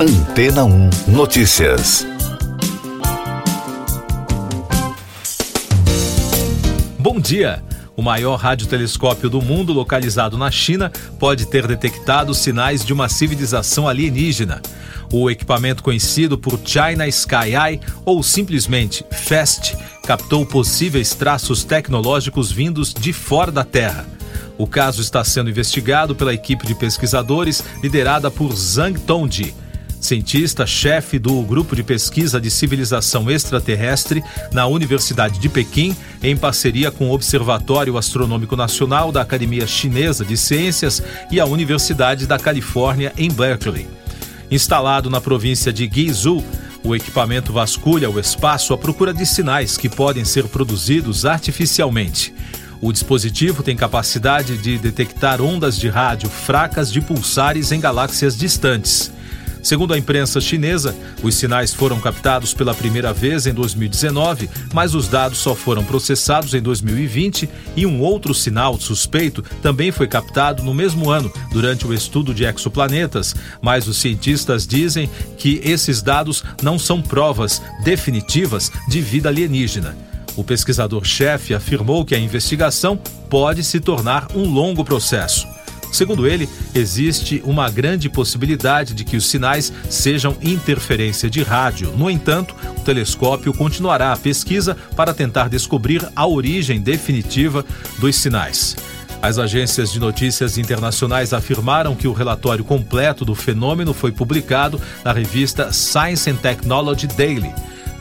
Antena 1 Notícias. Bom dia. O maior radiotelescópio do mundo, localizado na China, pode ter detectado sinais de uma civilização alienígena. O equipamento conhecido por China Sky Eye, ou simplesmente FAST, captou possíveis traços tecnológicos vindos de fora da Terra. O caso está sendo investigado pela equipe de pesquisadores liderada por Zhang Tongji cientista-chefe do Grupo de Pesquisa de Civilização Extraterrestre na Universidade de Pequim, em parceria com o Observatório Astronômico Nacional da Academia Chinesa de Ciências e a Universidade da Califórnia, em Berkeley. Instalado na província de Guizhou, o equipamento vasculha o espaço à procura de sinais que podem ser produzidos artificialmente. O dispositivo tem capacidade de detectar ondas de rádio fracas de pulsares em galáxias distantes. Segundo a imprensa chinesa, os sinais foram captados pela primeira vez em 2019, mas os dados só foram processados em 2020 e um outro sinal suspeito também foi captado no mesmo ano, durante o estudo de exoplanetas, mas os cientistas dizem que esses dados não são provas definitivas de vida alienígena. O pesquisador-chefe afirmou que a investigação pode se tornar um longo processo. Segundo ele, existe uma grande possibilidade de que os sinais sejam interferência de rádio. No entanto, o telescópio continuará a pesquisa para tentar descobrir a origem definitiva dos sinais. As agências de notícias internacionais afirmaram que o relatório completo do fenômeno foi publicado na revista Science and Technology Daily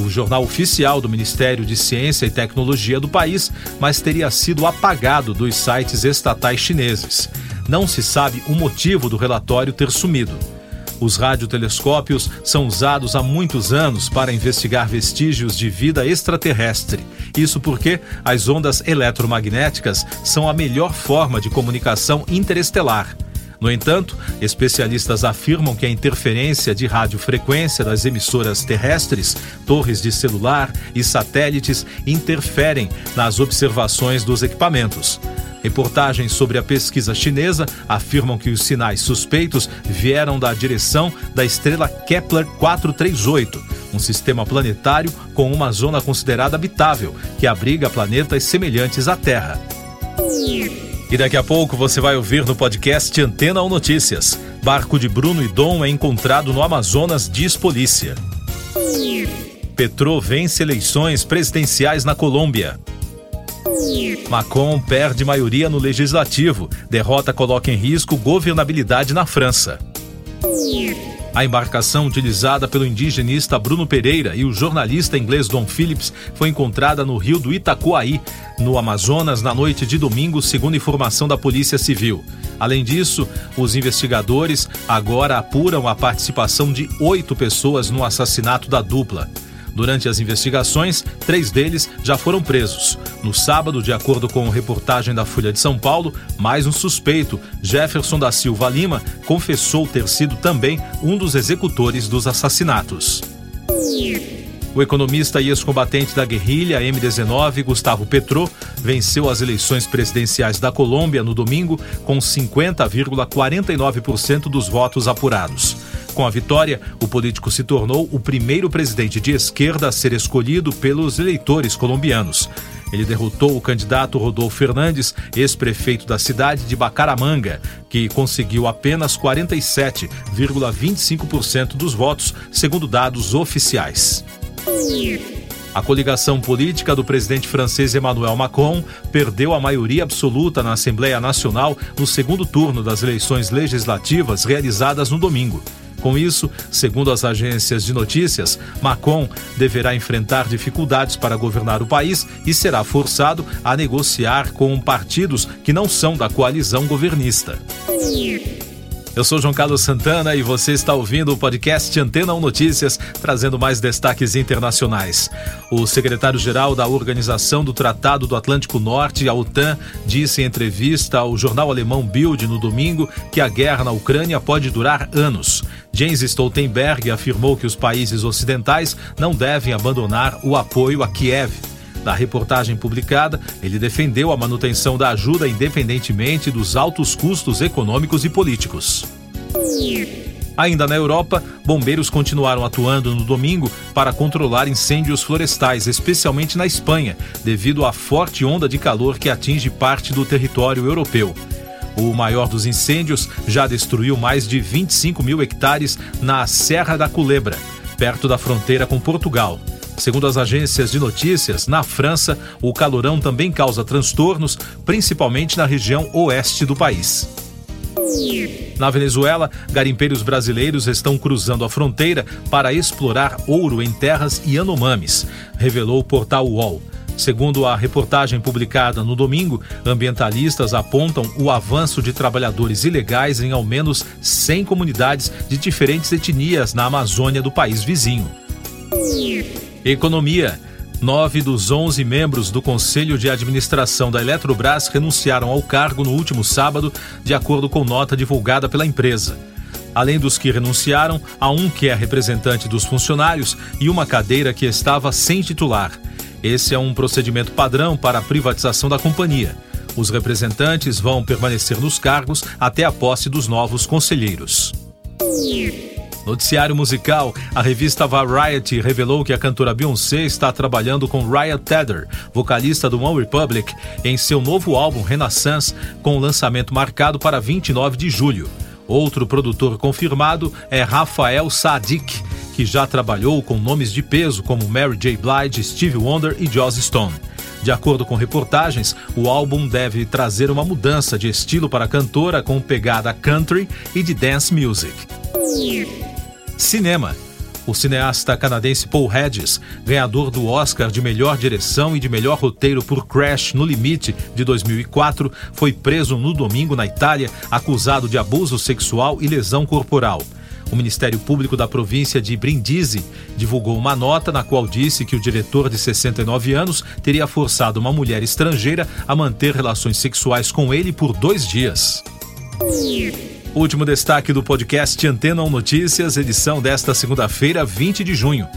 o jornal oficial do Ministério de Ciência e Tecnologia do país, mas teria sido apagado dos sites estatais chineses não se sabe o motivo do relatório ter sumido. Os radiotelescópios são usados há muitos anos para investigar vestígios de vida extraterrestre. Isso porque as ondas eletromagnéticas são a melhor forma de comunicação interestelar. No entanto, especialistas afirmam que a interferência de radiofrequência das emissoras terrestres, torres de celular e satélites interferem nas observações dos equipamentos. Reportagens sobre a pesquisa chinesa afirmam que os sinais suspeitos vieram da direção da estrela Kepler 438, um sistema planetário com uma zona considerada habitável, que abriga planetas semelhantes à Terra. E daqui a pouco você vai ouvir no podcast Antena ou Notícias. Barco de Bruno e Dom é encontrado no Amazonas, diz polícia. Petro vence eleições presidenciais na Colômbia. Macron perde maioria no legislativo. Derrota coloca em risco governabilidade na França. A embarcação utilizada pelo indigenista Bruno Pereira e o jornalista inglês Don Phillips foi encontrada no rio do Itacoaí, no Amazonas, na noite de domingo, segundo informação da Polícia Civil. Além disso, os investigadores agora apuram a participação de oito pessoas no assassinato da dupla. Durante as investigações, três deles já foram presos. No sábado, de acordo com reportagem da Folha de São Paulo, mais um suspeito, Jefferson da Silva Lima, confessou ter sido também um dos executores dos assassinatos. O economista e ex-combatente da guerrilha M19, Gustavo Petro, venceu as eleições presidenciais da Colômbia no domingo com 50,49% dos votos apurados. Com a vitória, o político se tornou o primeiro presidente de esquerda a ser escolhido pelos eleitores colombianos. Ele derrotou o candidato Rodolfo Fernandes, ex-prefeito da cidade de Bacaramanga, que conseguiu apenas 47,25% dos votos, segundo dados oficiais. A coligação política do presidente francês Emmanuel Macron perdeu a maioria absoluta na Assembleia Nacional no segundo turno das eleições legislativas realizadas no domingo. Com isso, segundo as agências de notícias, Macron deverá enfrentar dificuldades para governar o país e será forçado a negociar com partidos que não são da coalizão governista. Eu sou João Carlos Santana e você está ouvindo o podcast Antena 1 Notícias, trazendo mais destaques internacionais. O secretário-geral da Organização do Tratado do Atlântico Norte, a OTAN, disse em entrevista ao jornal alemão Bild no domingo que a guerra na Ucrânia pode durar anos. Jens Stoltenberg afirmou que os países ocidentais não devem abandonar o apoio a Kiev. Na reportagem publicada, ele defendeu a manutenção da ajuda independentemente dos altos custos econômicos e políticos. Ainda na Europa, bombeiros continuaram atuando no domingo para controlar incêndios florestais, especialmente na Espanha, devido à forte onda de calor que atinge parte do território europeu. O maior dos incêndios já destruiu mais de 25 mil hectares na Serra da Culebra, perto da fronteira com Portugal. Segundo as agências de notícias, na França, o calorão também causa transtornos, principalmente na região oeste do país. Na Venezuela, garimpeiros brasileiros estão cruzando a fronteira para explorar ouro em terras Yanomamis, revelou o portal UOL. Segundo a reportagem publicada no domingo, ambientalistas apontam o avanço de trabalhadores ilegais em ao menos 100 comunidades de diferentes etnias na Amazônia do país vizinho. Economia. Nove dos onze membros do Conselho de Administração da Eletrobras renunciaram ao cargo no último sábado, de acordo com nota divulgada pela empresa. Além dos que renunciaram, há um que é representante dos funcionários e uma cadeira que estava sem titular. Esse é um procedimento padrão para a privatização da companhia. Os representantes vão permanecer nos cargos até a posse dos novos conselheiros. Noticiário musical: a revista Variety revelou que a cantora Beyoncé está trabalhando com Ryan Tedder, vocalista do One Republic, em seu novo álbum Renaissance, com lançamento marcado para 29 de julho. Outro produtor confirmado é Rafael Sadik, que já trabalhou com nomes de peso como Mary J. Blige, Stevie Wonder e Joss Stone. De acordo com reportagens, o álbum deve trazer uma mudança de estilo para a cantora com pegada country e de dance music. Cinema. O cineasta canadense Paul Hedges, ganhador do Oscar de melhor direção e de melhor roteiro por Crash no Limite de 2004, foi preso no domingo na Itália, acusado de abuso sexual e lesão corporal. O Ministério Público da província de Brindisi divulgou uma nota na qual disse que o diretor de 69 anos teria forçado uma mulher estrangeira a manter relações sexuais com ele por dois dias. Último destaque do podcast Antena 1 Notícias, edição desta segunda-feira, 20 de junho.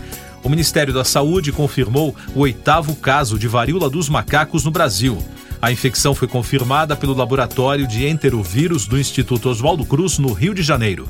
O Ministério da Saúde confirmou o oitavo caso de varíola dos macacos no Brasil. A infecção foi confirmada pelo laboratório de enterovírus do Instituto Oswaldo Cruz, no Rio de Janeiro.